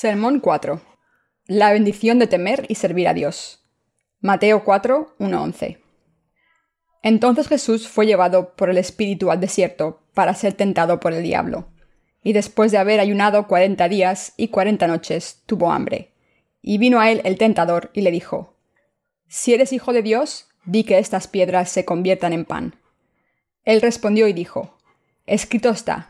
Sermón 4. La bendición de temer y servir a Dios. Mateo 4, 1-11. Entonces Jesús fue llevado por el Espíritu al desierto para ser tentado por el diablo. Y después de haber ayunado cuarenta días y cuarenta noches, tuvo hambre. Y vino a él el tentador y le dijo, Si eres hijo de Dios, di que estas piedras se conviertan en pan. Él respondió y dijo, Escrito está,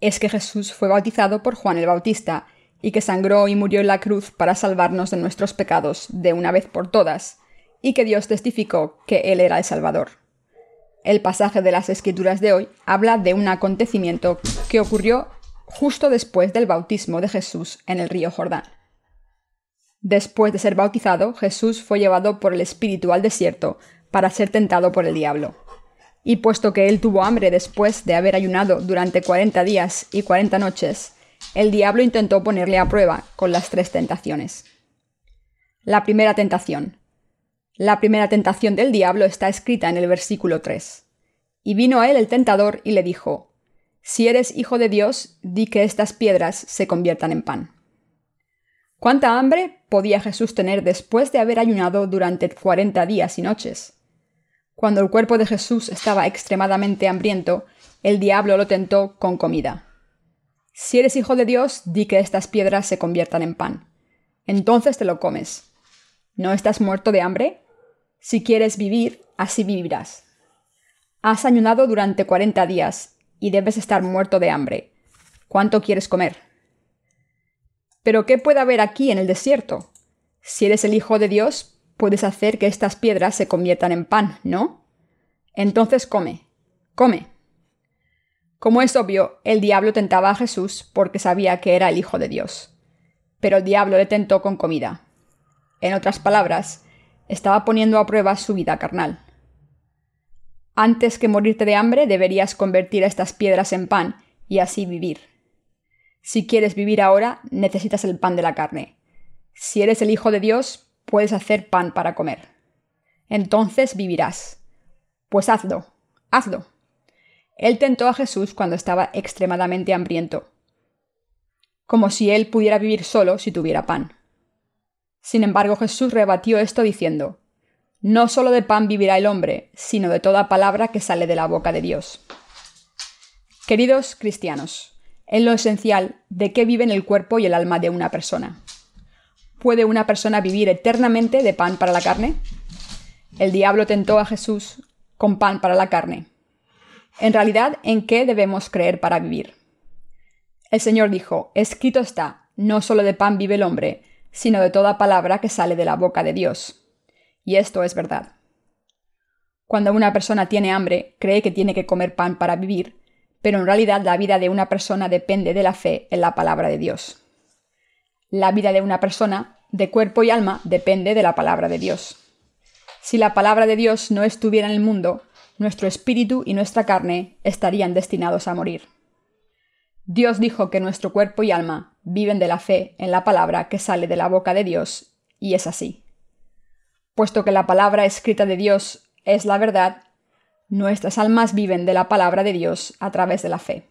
es que Jesús fue bautizado por Juan el Bautista y que sangró y murió en la cruz para salvarnos de nuestros pecados de una vez por todas, y que Dios testificó que Él era el Salvador. El pasaje de las Escrituras de hoy habla de un acontecimiento que ocurrió justo después del bautismo de Jesús en el río Jordán. Después de ser bautizado, Jesús fue llevado por el Espíritu al desierto para ser tentado por el diablo. Y puesto que él tuvo hambre después de haber ayunado durante cuarenta días y cuarenta noches, el diablo intentó ponerle a prueba con las tres tentaciones. La primera tentación. La primera tentación del diablo está escrita en el versículo 3. Y vino a él el tentador y le dijo, Si eres hijo de Dios, di que estas piedras se conviertan en pan. ¿Cuánta hambre podía Jesús tener después de haber ayunado durante cuarenta días y noches? Cuando el cuerpo de Jesús estaba extremadamente hambriento, el diablo lo tentó con comida. Si eres hijo de Dios, di que estas piedras se conviertan en pan. Entonces te lo comes. ¿No estás muerto de hambre? Si quieres vivir, así vivirás. Has ayunado durante cuarenta días y debes estar muerto de hambre. ¿Cuánto quieres comer? Pero ¿qué puede haber aquí en el desierto? Si eres el Hijo de Dios, puedes hacer que estas piedras se conviertan en pan, ¿no? Entonces come, come. Como es obvio, el diablo tentaba a Jesús porque sabía que era el Hijo de Dios. Pero el diablo le tentó con comida. En otras palabras, estaba poniendo a prueba su vida carnal. Antes que morirte de hambre, deberías convertir estas piedras en pan y así vivir. Si quieres vivir ahora, necesitas el pan de la carne. Si eres el Hijo de Dios, puedes hacer pan para comer. Entonces vivirás. Pues hazlo, hazlo. Él tentó a Jesús cuando estaba extremadamente hambriento, como si él pudiera vivir solo si tuviera pan. Sin embargo, Jesús rebatió esto diciendo, No solo de pan vivirá el hombre, sino de toda palabra que sale de la boca de Dios. Queridos cristianos, en lo esencial, ¿de qué viven el cuerpo y el alma de una persona? ¿Puede una persona vivir eternamente de pan para la carne? El diablo tentó a Jesús con pan para la carne. En realidad, ¿en qué debemos creer para vivir? El Señor dijo, escrito está, no solo de pan vive el hombre, sino de toda palabra que sale de la boca de Dios. Y esto es verdad. Cuando una persona tiene hambre, cree que tiene que comer pan para vivir, pero en realidad la vida de una persona depende de la fe en la palabra de Dios. La vida de una persona, de cuerpo y alma, depende de la palabra de Dios. Si la palabra de Dios no estuviera en el mundo, nuestro espíritu y nuestra carne estarían destinados a morir. Dios dijo que nuestro cuerpo y alma viven de la fe en la palabra que sale de la boca de Dios, y es así. Puesto que la palabra escrita de Dios es la verdad, nuestras almas viven de la palabra de Dios a través de la fe.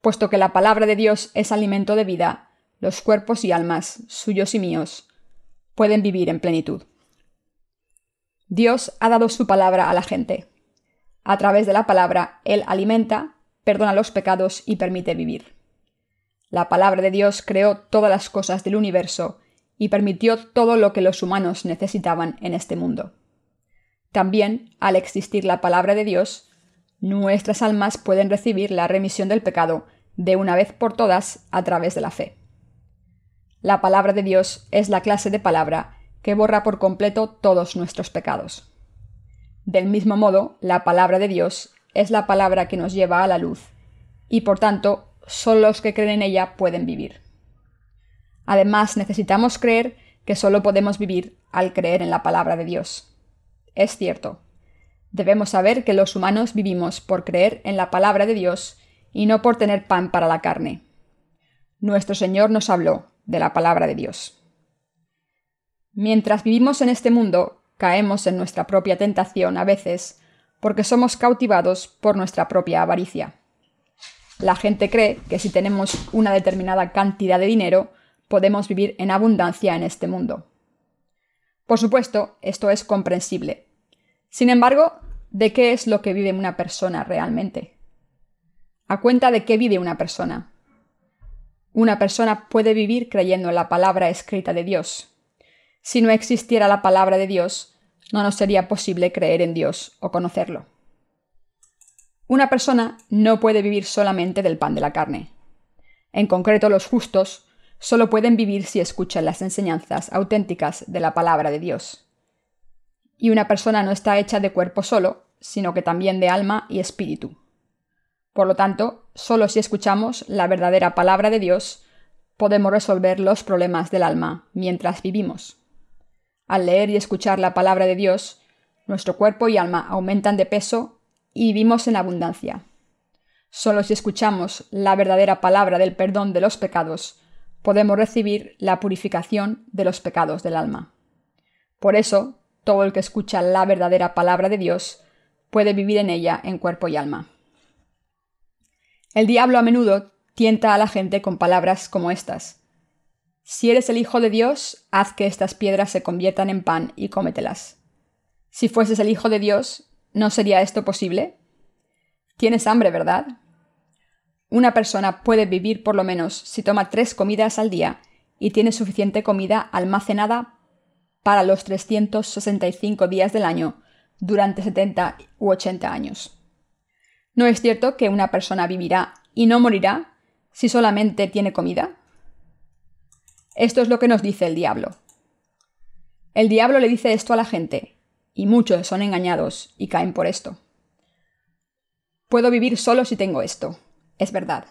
Puesto que la palabra de Dios es alimento de vida, los cuerpos y almas, suyos y míos, pueden vivir en plenitud. Dios ha dado su palabra a la gente. A través de la palabra, Él alimenta, perdona los pecados y permite vivir. La palabra de Dios creó todas las cosas del universo y permitió todo lo que los humanos necesitaban en este mundo. También, al existir la palabra de Dios, nuestras almas pueden recibir la remisión del pecado de una vez por todas a través de la fe. La palabra de Dios es la clase de palabra que borra por completo todos nuestros pecados. Del mismo modo, la palabra de Dios es la palabra que nos lleva a la luz, y por tanto, solo los que creen en ella pueden vivir. Además, necesitamos creer que solo podemos vivir al creer en la palabra de Dios. Es cierto. Debemos saber que los humanos vivimos por creer en la palabra de Dios y no por tener pan para la carne. Nuestro Señor nos habló de la palabra de Dios. Mientras vivimos en este mundo, caemos en nuestra propia tentación a veces porque somos cautivados por nuestra propia avaricia. La gente cree que si tenemos una determinada cantidad de dinero, podemos vivir en abundancia en este mundo. Por supuesto, esto es comprensible. Sin embargo, ¿de qué es lo que vive una persona realmente? ¿A cuenta de qué vive una persona? Una persona puede vivir creyendo en la palabra escrita de Dios. Si no existiera la palabra de Dios, no nos sería posible creer en Dios o conocerlo. Una persona no puede vivir solamente del pan de la carne. En concreto, los justos solo pueden vivir si escuchan las enseñanzas auténticas de la palabra de Dios. Y una persona no está hecha de cuerpo solo, sino que también de alma y espíritu. Por lo tanto, solo si escuchamos la verdadera palabra de Dios, podemos resolver los problemas del alma mientras vivimos. Al leer y escuchar la palabra de Dios, nuestro cuerpo y alma aumentan de peso y vivimos en abundancia. Solo si escuchamos la verdadera palabra del perdón de los pecados, podemos recibir la purificación de los pecados del alma. Por eso, todo el que escucha la verdadera palabra de Dios puede vivir en ella en cuerpo y alma. El diablo a menudo tienta a la gente con palabras como estas. Si eres el Hijo de Dios, haz que estas piedras se conviertan en pan y cómetelas. Si fueses el Hijo de Dios, ¿no sería esto posible? Tienes hambre, ¿verdad? Una persona puede vivir por lo menos si toma tres comidas al día y tiene suficiente comida almacenada para los 365 días del año durante 70 u 80 años. ¿No es cierto que una persona vivirá y no morirá si solamente tiene comida? Esto es lo que nos dice el diablo. El diablo le dice esto a la gente, y muchos son engañados y caen por esto. Puedo vivir solo si tengo esto. Es verdad.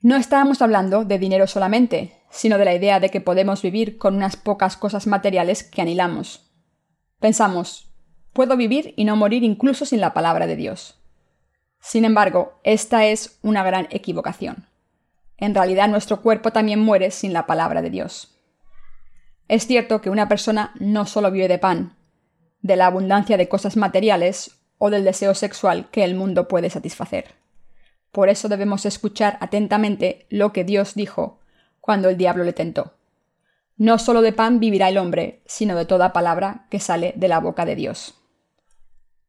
No estábamos hablando de dinero solamente, sino de la idea de que podemos vivir con unas pocas cosas materiales que anhelamos. Pensamos, Puedo vivir y no morir incluso sin la palabra de Dios. Sin embargo, esta es una gran equivocación. En realidad nuestro cuerpo también muere sin la palabra de Dios. Es cierto que una persona no solo vive de pan, de la abundancia de cosas materiales o del deseo sexual que el mundo puede satisfacer. Por eso debemos escuchar atentamente lo que Dios dijo cuando el diablo le tentó. No solo de pan vivirá el hombre, sino de toda palabra que sale de la boca de Dios.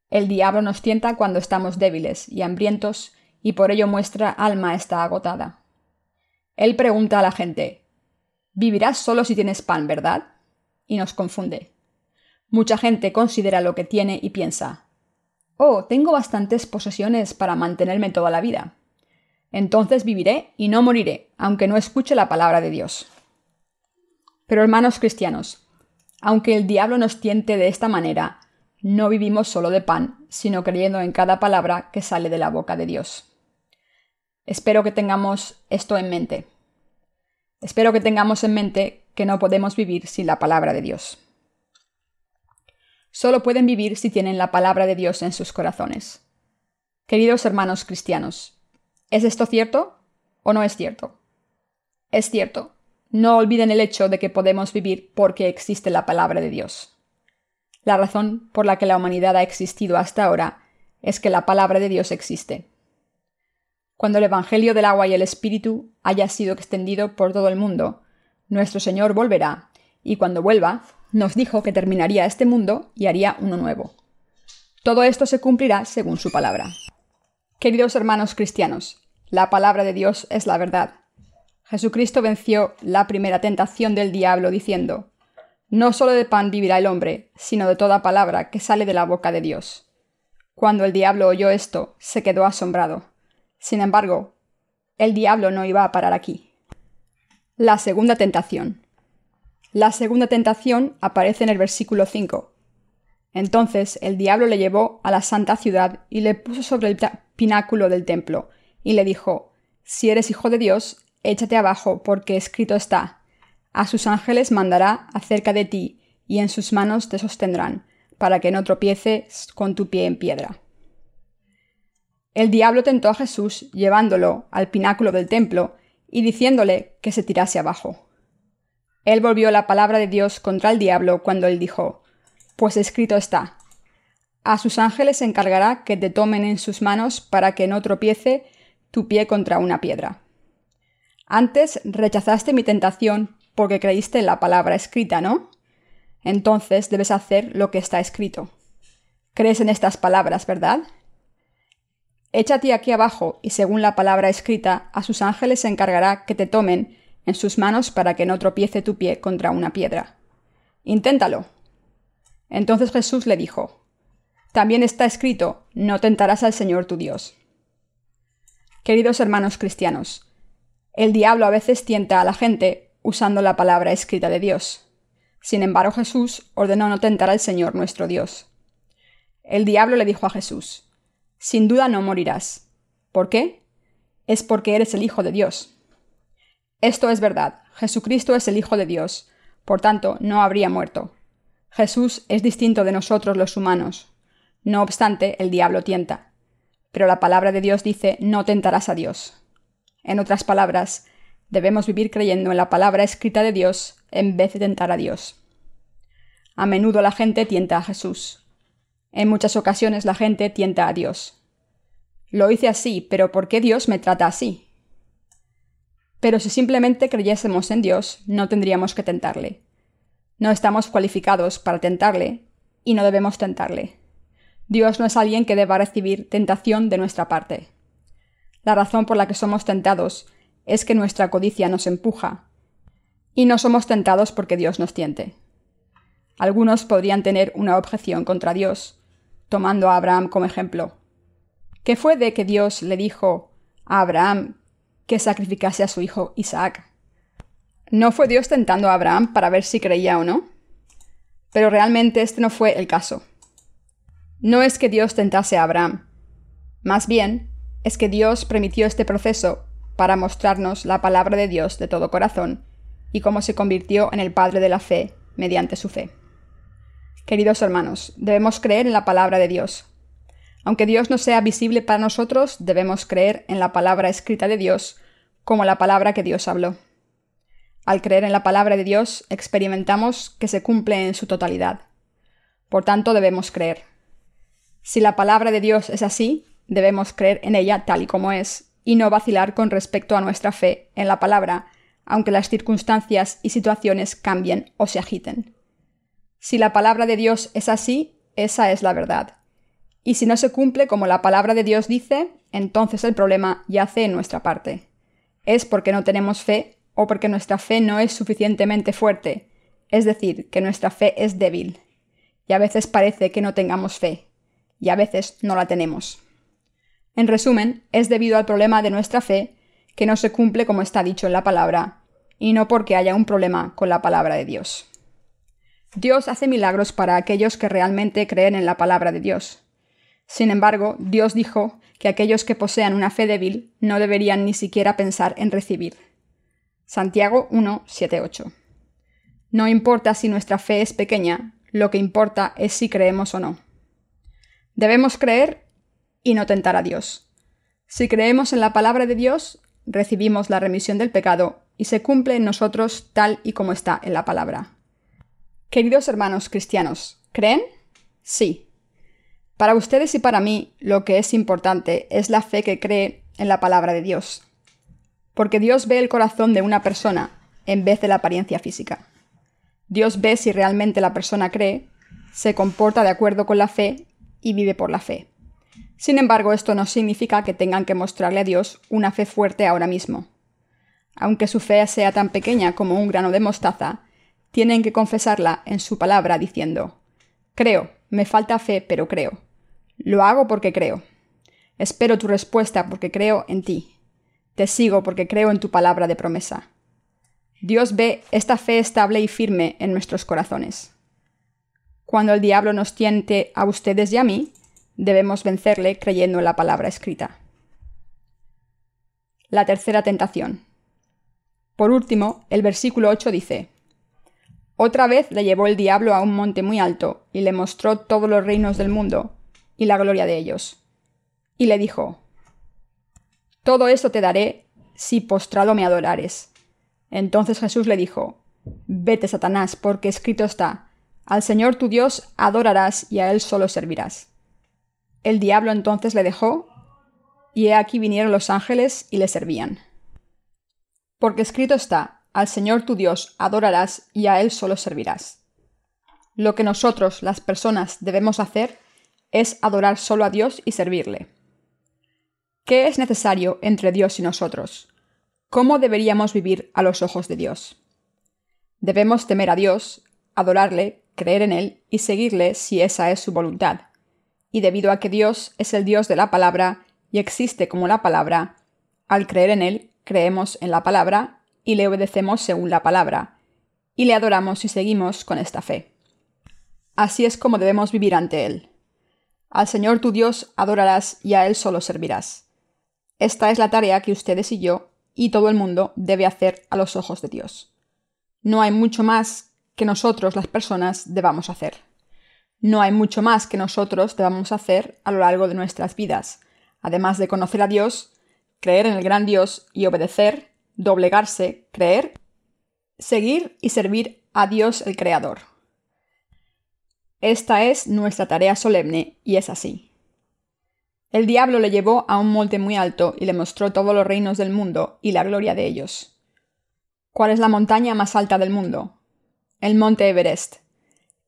El diablo nos tienta cuando estamos débiles y hambrientos, y por ello nuestra alma está agotada. Él pregunta a la gente Vivirás solo si tienes pan, ¿verdad? Y nos confunde. Mucha gente considera lo que tiene y piensa Oh, tengo bastantes posesiones para mantenerme toda la vida. Entonces viviré y no moriré, aunque no escuche la palabra de Dios. Pero hermanos cristianos, aunque el diablo nos tiente de esta manera, no vivimos solo de pan, sino creyendo en cada palabra que sale de la boca de Dios. Espero que tengamos esto en mente. Espero que tengamos en mente que no podemos vivir sin la palabra de Dios. Solo pueden vivir si tienen la palabra de Dios en sus corazones. Queridos hermanos cristianos, ¿es esto cierto o no es cierto? Es cierto. No olviden el hecho de que podemos vivir porque existe la palabra de Dios. La razón por la que la humanidad ha existido hasta ahora es que la palabra de Dios existe. Cuando el Evangelio del agua y el Espíritu haya sido extendido por todo el mundo, nuestro Señor volverá, y cuando vuelva, nos dijo que terminaría este mundo y haría uno nuevo. Todo esto se cumplirá según su palabra. Queridos hermanos cristianos, la palabra de Dios es la verdad. Jesucristo venció la primera tentación del diablo diciendo, No solo de pan vivirá el hombre, sino de toda palabra que sale de la boca de Dios. Cuando el diablo oyó esto, se quedó asombrado. Sin embargo, el diablo no iba a parar aquí. La segunda tentación. La segunda tentación aparece en el versículo 5. Entonces el diablo le llevó a la santa ciudad y le puso sobre el pináculo del templo, y le dijo, Si eres hijo de Dios, échate abajo, porque escrito está, a sus ángeles mandará acerca de ti, y en sus manos te sostendrán, para que no tropieces con tu pie en piedra. El diablo tentó a Jesús llevándolo al pináculo del templo y diciéndole que se tirase abajo. Él volvió la palabra de Dios contra el diablo cuando él dijo, Pues escrito está, a sus ángeles encargará que te tomen en sus manos para que no tropiece tu pie contra una piedra. Antes rechazaste mi tentación porque creíste en la palabra escrita, ¿no? Entonces debes hacer lo que está escrito. Crees en estas palabras, ¿verdad? Échate aquí abajo, y según la palabra escrita, a sus ángeles se encargará que te tomen en sus manos para que no tropiece tu pie contra una piedra. Inténtalo. Entonces Jesús le dijo, También está escrito, no tentarás al Señor tu Dios. Queridos hermanos cristianos, el diablo a veces tienta a la gente usando la palabra escrita de Dios. Sin embargo, Jesús ordenó no tentar al Señor nuestro Dios. El diablo le dijo a Jesús, Sin duda no morirás. ¿Por qué? Es porque eres el Hijo de Dios. Esto es verdad, Jesucristo es el Hijo de Dios, por tanto no habría muerto. Jesús es distinto de nosotros los humanos. No obstante, el diablo tienta. Pero la palabra de Dios dice, no tentarás a Dios. En otras palabras, debemos vivir creyendo en la palabra escrita de Dios en vez de tentar a Dios. A menudo la gente tienta a Jesús. En muchas ocasiones la gente tienta a Dios. Lo hice así, pero ¿por qué Dios me trata así? Pero si simplemente creyésemos en Dios, no tendríamos que tentarle. No estamos cualificados para tentarle y no debemos tentarle. Dios no es alguien que deba recibir tentación de nuestra parte. La razón por la que somos tentados es que nuestra codicia nos empuja, y no somos tentados porque Dios nos tiente. Algunos podrían tener una objeción contra Dios, tomando a Abraham como ejemplo. ¿Qué fue de que Dios le dijo a Abraham que sacrificase a su hijo Isaac? ¿No fue Dios tentando a Abraham para ver si creía o no? Pero realmente este no fue el caso. No es que Dios tentase a Abraham. Más bien, es que Dios permitió este proceso para mostrarnos la palabra de Dios de todo corazón y cómo se convirtió en el Padre de la fe mediante su fe. Queridos hermanos, debemos creer en la palabra de Dios. Aunque Dios no sea visible para nosotros, debemos creer en la palabra escrita de Dios como la palabra que Dios habló. Al creer en la palabra de Dios, experimentamos que se cumple en su totalidad. Por tanto, debemos creer. Si la palabra de Dios es así, Debemos creer en ella tal y como es, y no vacilar con respecto a nuestra fe en la palabra, aunque las circunstancias y situaciones cambien o se agiten. Si la palabra de Dios es así, esa es la verdad. Y si no se cumple como la palabra de Dios dice, entonces el problema yace en nuestra parte. Es porque no tenemos fe o porque nuestra fe no es suficientemente fuerte, es decir, que nuestra fe es débil. Y a veces parece que no tengamos fe, y a veces no la tenemos. En resumen, es debido al problema de nuestra fe que no se cumple como está dicho en la palabra, y no porque haya un problema con la palabra de Dios. Dios hace milagros para aquellos que realmente creen en la palabra de Dios. Sin embargo, Dios dijo que aquellos que posean una fe débil no deberían ni siquiera pensar en recibir. Santiago 1, 7, 8. No importa si nuestra fe es pequeña, lo que importa es si creemos o no. Debemos creer y no tentar a Dios. Si creemos en la palabra de Dios, recibimos la remisión del pecado y se cumple en nosotros tal y como está en la palabra. Queridos hermanos cristianos, ¿creen? Sí. Para ustedes y para mí lo que es importante es la fe que cree en la palabra de Dios. Porque Dios ve el corazón de una persona en vez de la apariencia física. Dios ve si realmente la persona cree, se comporta de acuerdo con la fe y vive por la fe. Sin embargo, esto no significa que tengan que mostrarle a Dios una fe fuerte ahora mismo. aunque su fe sea tan pequeña como un grano de mostaza, tienen que confesarla en su palabra diciendo, Creo, me falta fe, pero creo. Lo hago porque creo. Espero tu respuesta porque creo en ti. Te sigo porque creo en tu palabra de promesa. Dios ve esta fe estable y firme en nuestros corazones. Cuando el diablo nos tiente a ustedes y a mí, debemos vencerle creyendo en la palabra escrita. La tercera tentación. Por último, el versículo 8 dice, Otra vez le llevó el diablo a un monte muy alto y le mostró todos los reinos del mundo y la gloria de ellos. Y le dijo, Todo esto te daré si postrado me adorares. Entonces Jesús le dijo, Vete, Satanás, porque escrito está, Al Señor tu Dios adorarás y a Él solo servirás. El diablo entonces le dejó, y he aquí vinieron los ángeles y le servían. Porque escrito está, Al Señor tu Dios adorarás y a Él solo servirás. Lo que nosotros, las personas, debemos hacer es adorar solo a Dios y servirle. ¿Qué es necesario entre Dios y nosotros? ¿Cómo deberíamos vivir a los ojos de Dios? Debemos temer a Dios, adorarle, creer en Él y seguirle si esa es su voluntad. Y debido a que Dios es el Dios de la palabra y existe como la palabra, al creer en Él, creemos en la palabra y le obedecemos según la palabra, y le adoramos y seguimos con esta fe. Así es como debemos vivir ante Él. Al Señor tu Dios adorarás y a Él solo servirás. Esta es la tarea que ustedes y yo y todo el mundo debe hacer a los ojos de Dios. No hay mucho más que nosotros las personas debamos hacer. No hay mucho más que nosotros debamos hacer a lo largo de nuestras vidas, además de conocer a Dios, creer en el gran Dios y obedecer, doblegarse, creer, seguir y servir a Dios el Creador. Esta es nuestra tarea solemne y es así. El diablo le llevó a un monte muy alto y le mostró todos los reinos del mundo y la gloria de ellos. ¿Cuál es la montaña más alta del mundo? El monte Everest.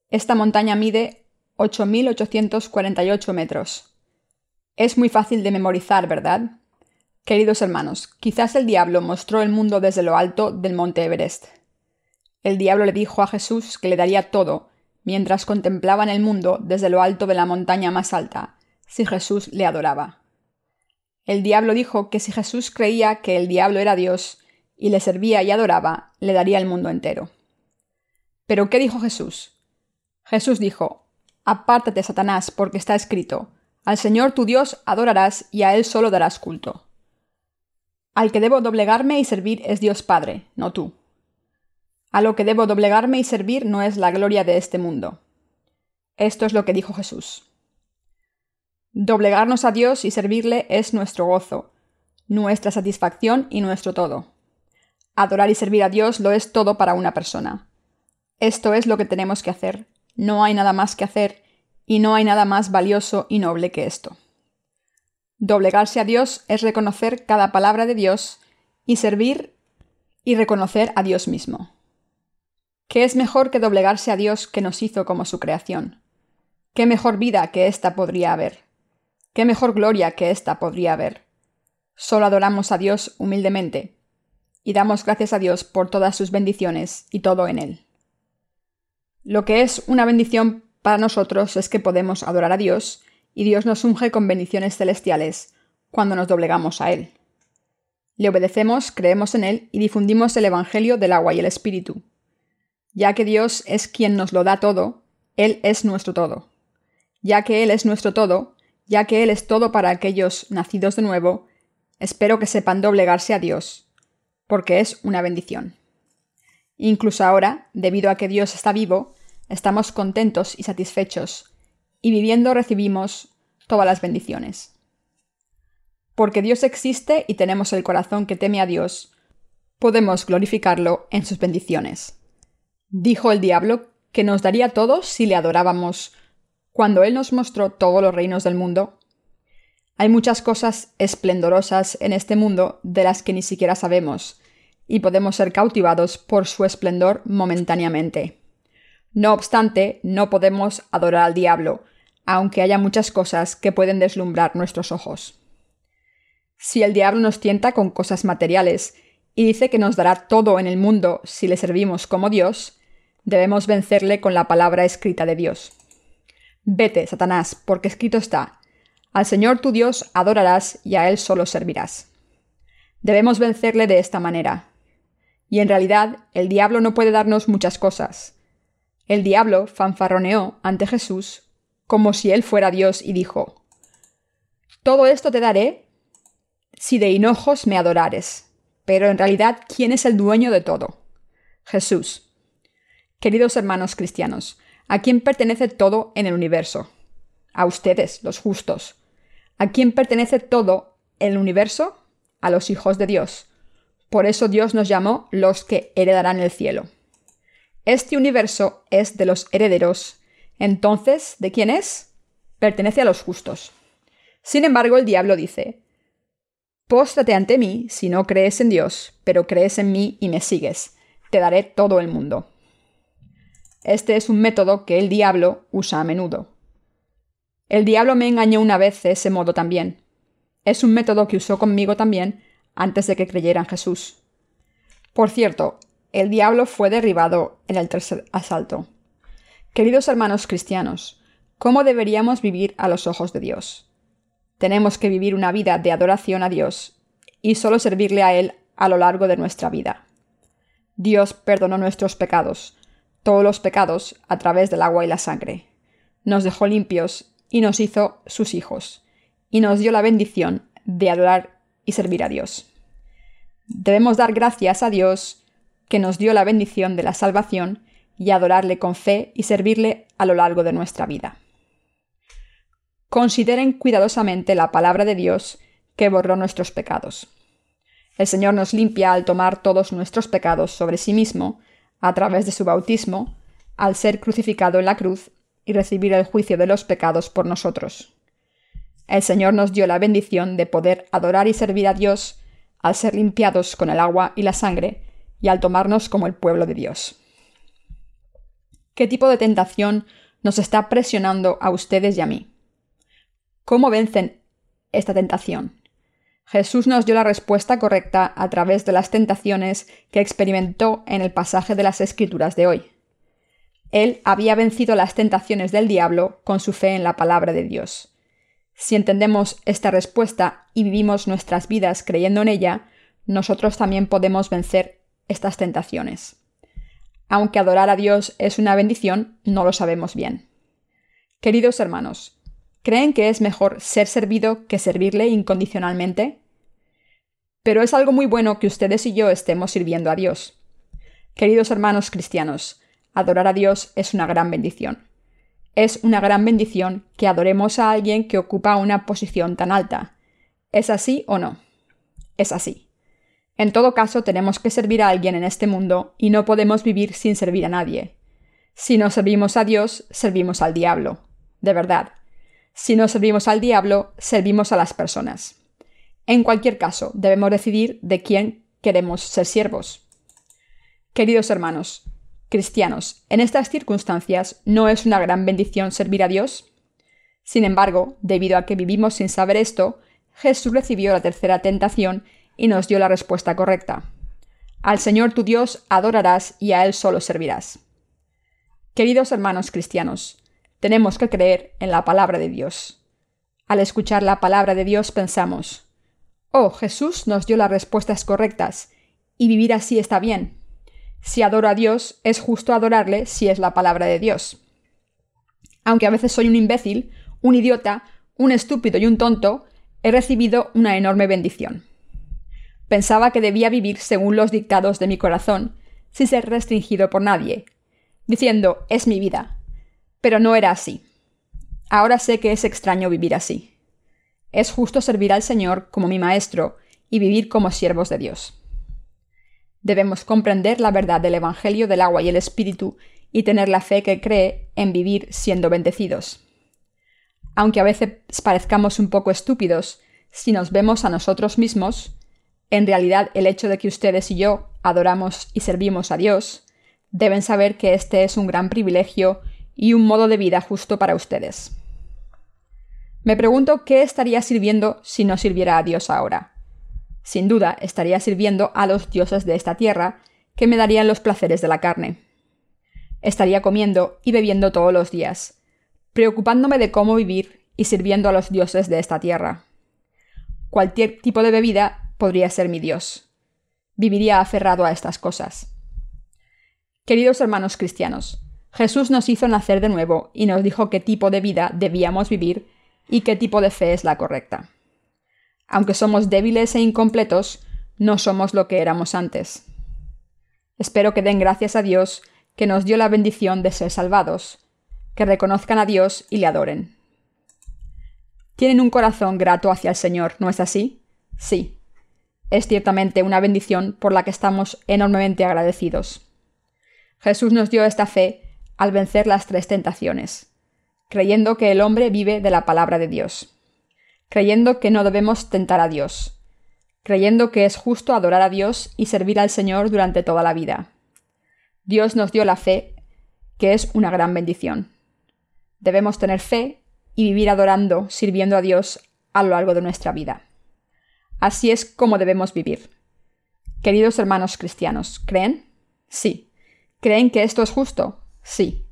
Esta montaña mide 8.848 metros. Es muy fácil de memorizar, ¿verdad? Queridos hermanos, quizás el diablo mostró el mundo desde lo alto del monte Everest. El diablo le dijo a Jesús que le daría todo, mientras contemplaban el mundo desde lo alto de la montaña más alta, si Jesús le adoraba. El diablo dijo que si Jesús creía que el diablo era Dios y le servía y adoraba, le daría el mundo entero. Pero ¿qué dijo Jesús? Jesús dijo, Apártate, Satanás, porque está escrito, Al Señor tu Dios adorarás y a Él solo darás culto. Al que debo doblegarme y servir es Dios Padre, no tú. A lo que debo doblegarme y servir no es la gloria de este mundo. Esto es lo que dijo Jesús. Doblegarnos a Dios y servirle es nuestro gozo, nuestra satisfacción y nuestro todo. Adorar y servir a Dios lo es todo para una persona. Esto es lo que tenemos que hacer. No hay nada más que hacer y no hay nada más valioso y noble que esto. Doblegarse a Dios es reconocer cada palabra de Dios y servir y reconocer a Dios mismo. ¿Qué es mejor que doblegarse a Dios que nos hizo como su creación? ¿Qué mejor vida que ésta podría haber? ¿Qué mejor gloria que esta podría haber? Solo adoramos a Dios humildemente y damos gracias a Dios por todas sus bendiciones y todo en Él. Lo que es una bendición para nosotros es que podemos adorar a Dios y Dios nos unge con bendiciones celestiales cuando nos doblegamos a Él. Le obedecemos, creemos en Él y difundimos el Evangelio del agua y el Espíritu. Ya que Dios es quien nos lo da todo, Él es nuestro todo. Ya que Él es nuestro todo, ya que Él es todo para aquellos nacidos de nuevo, espero que sepan doblegarse a Dios, porque es una bendición. Incluso ahora, debido a que Dios está vivo, estamos contentos y satisfechos, y viviendo recibimos todas las bendiciones. Porque Dios existe y tenemos el corazón que teme a Dios, podemos glorificarlo en sus bendiciones. Dijo el diablo que nos daría todo si le adorábamos cuando Él nos mostró todos los reinos del mundo. Hay muchas cosas esplendorosas en este mundo de las que ni siquiera sabemos, y podemos ser cautivados por su esplendor momentáneamente. No obstante, no podemos adorar al diablo, aunque haya muchas cosas que pueden deslumbrar nuestros ojos. Si el diablo nos tienta con cosas materiales y dice que nos dará todo en el mundo si le servimos como Dios, debemos vencerle con la palabra escrita de Dios. Vete, Satanás, porque escrito está, al Señor tu Dios adorarás y a Él solo servirás. Debemos vencerle de esta manera. Y en realidad, el diablo no puede darnos muchas cosas. El diablo fanfarroneó ante Jesús como si él fuera Dios y dijo, Todo esto te daré si de hinojos me adorares. Pero en realidad, ¿quién es el dueño de todo? Jesús. Queridos hermanos cristianos, ¿a quién pertenece todo en el universo? A ustedes, los justos. ¿A quién pertenece todo el universo? A los hijos de Dios. Por eso Dios nos llamó los que heredarán el cielo. Este universo es de los herederos. Entonces, ¿de quién es? Pertenece a los justos. Sin embargo, el diablo dice, Póstrate ante mí si no crees en Dios, pero crees en mí y me sigues. Te daré todo el mundo. Este es un método que el diablo usa a menudo. El diablo me engañó una vez de ese modo también. Es un método que usó conmigo también antes de que creyera en Jesús. Por cierto, el diablo fue derribado en el tercer asalto. Queridos hermanos cristianos, ¿cómo deberíamos vivir a los ojos de Dios? Tenemos que vivir una vida de adoración a Dios y solo servirle a Él a lo largo de nuestra vida. Dios perdonó nuestros pecados, todos los pecados, a través del agua y la sangre. Nos dejó limpios y nos hizo sus hijos, y nos dio la bendición de adorar y servir a Dios. Debemos dar gracias a Dios que nos dio la bendición de la salvación y adorarle con fe y servirle a lo largo de nuestra vida. Consideren cuidadosamente la palabra de Dios que borró nuestros pecados. El Señor nos limpia al tomar todos nuestros pecados sobre sí mismo, a través de su bautismo, al ser crucificado en la cruz y recibir el juicio de los pecados por nosotros. El Señor nos dio la bendición de poder adorar y servir a Dios al ser limpiados con el agua y la sangre y al tomarnos como el pueblo de Dios. ¿Qué tipo de tentación nos está presionando a ustedes y a mí? ¿Cómo vencen esta tentación? Jesús nos dio la respuesta correcta a través de las tentaciones que experimentó en el pasaje de las Escrituras de hoy. Él había vencido las tentaciones del diablo con su fe en la palabra de Dios. Si entendemos esta respuesta y vivimos nuestras vidas creyendo en ella, nosotros también podemos vencer estas tentaciones. Aunque adorar a Dios es una bendición, no lo sabemos bien. Queridos hermanos, ¿creen que es mejor ser servido que servirle incondicionalmente? Pero es algo muy bueno que ustedes y yo estemos sirviendo a Dios. Queridos hermanos cristianos, Adorar a Dios es una gran bendición. Es una gran bendición que adoremos a alguien que ocupa una posición tan alta. ¿Es así o no? Es así. En todo caso, tenemos que servir a alguien en este mundo y no podemos vivir sin servir a nadie. Si no servimos a Dios, servimos al diablo. De verdad. Si no servimos al diablo, servimos a las personas. En cualquier caso, debemos decidir de quién queremos ser siervos. Queridos hermanos, cristianos, en estas circunstancias no es una gran bendición servir a Dios? Sin embargo, debido a que vivimos sin saber esto, Jesús recibió la tercera tentación y nos dio la respuesta correcta. Al Señor tu Dios adorarás y a Él solo servirás. Queridos hermanos cristianos, tenemos que creer en la palabra de Dios. Al escuchar la palabra de Dios pensamos, Oh, Jesús nos dio las respuestas correctas, y vivir así está bien. Si adoro a Dios, es justo adorarle si es la palabra de Dios. Aunque a veces soy un imbécil, un idiota, un estúpido y un tonto, he recibido una enorme bendición. Pensaba que debía vivir según los dictados de mi corazón, sin ser restringido por nadie, diciendo es mi vida. Pero no era así. Ahora sé que es extraño vivir así. Es justo servir al Señor como mi Maestro y vivir como siervos de Dios. Debemos comprender la verdad del Evangelio del agua y el Espíritu y tener la fe que cree en vivir siendo bendecidos. Aunque a veces parezcamos un poco estúpidos, si nos vemos a nosotros mismos, en realidad el hecho de que ustedes y yo adoramos y servimos a Dios, deben saber que este es un gran privilegio y un modo de vida justo para ustedes. Me pregunto qué estaría sirviendo si no sirviera a Dios ahora. Sin duda, estaría sirviendo a los dioses de esta tierra, que me darían los placeres de la carne. Estaría comiendo y bebiendo todos los días, preocupándome de cómo vivir y sirviendo a los dioses de esta tierra. Cualquier tipo de bebida podría ser mi Dios. Viviría aferrado a estas cosas. Queridos hermanos cristianos, Jesús nos hizo nacer de nuevo y nos dijo qué tipo de vida debíamos vivir y qué tipo de fe es la correcta. Aunque somos débiles e incompletos, no somos lo que éramos antes. Espero que den gracias a Dios que nos dio la bendición de ser salvados, que reconozcan a Dios y le adoren. Tienen un corazón grato hacia el Señor, ¿no es así? Sí. Es ciertamente una bendición por la que estamos enormemente agradecidos. Jesús nos dio esta fe al vencer las tres tentaciones, creyendo que el hombre vive de la palabra de Dios, creyendo que no debemos tentar a Dios, creyendo que es justo adorar a Dios y servir al Señor durante toda la vida. Dios nos dio la fe, que es una gran bendición. Debemos tener fe y vivir adorando, sirviendo a Dios a lo largo de nuestra vida. Así es como debemos vivir. Queridos hermanos cristianos, ¿creen? Sí. ¿Creen que esto es justo? Sí.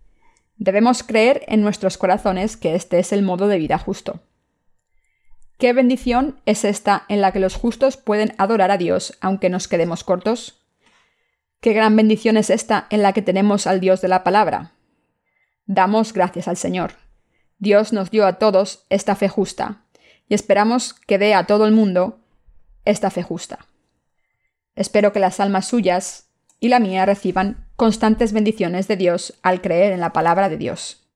Debemos creer en nuestros corazones que este es el modo de vida justo. ¿Qué bendición es esta en la que los justos pueden adorar a Dios aunque nos quedemos cortos? ¿Qué gran bendición es esta en la que tenemos al Dios de la palabra? Damos gracias al Señor. Dios nos dio a todos esta fe justa, y esperamos que dé a todo el mundo esta fe justa. Espero que las almas suyas y la mía reciban constantes bendiciones de Dios al creer en la palabra de Dios.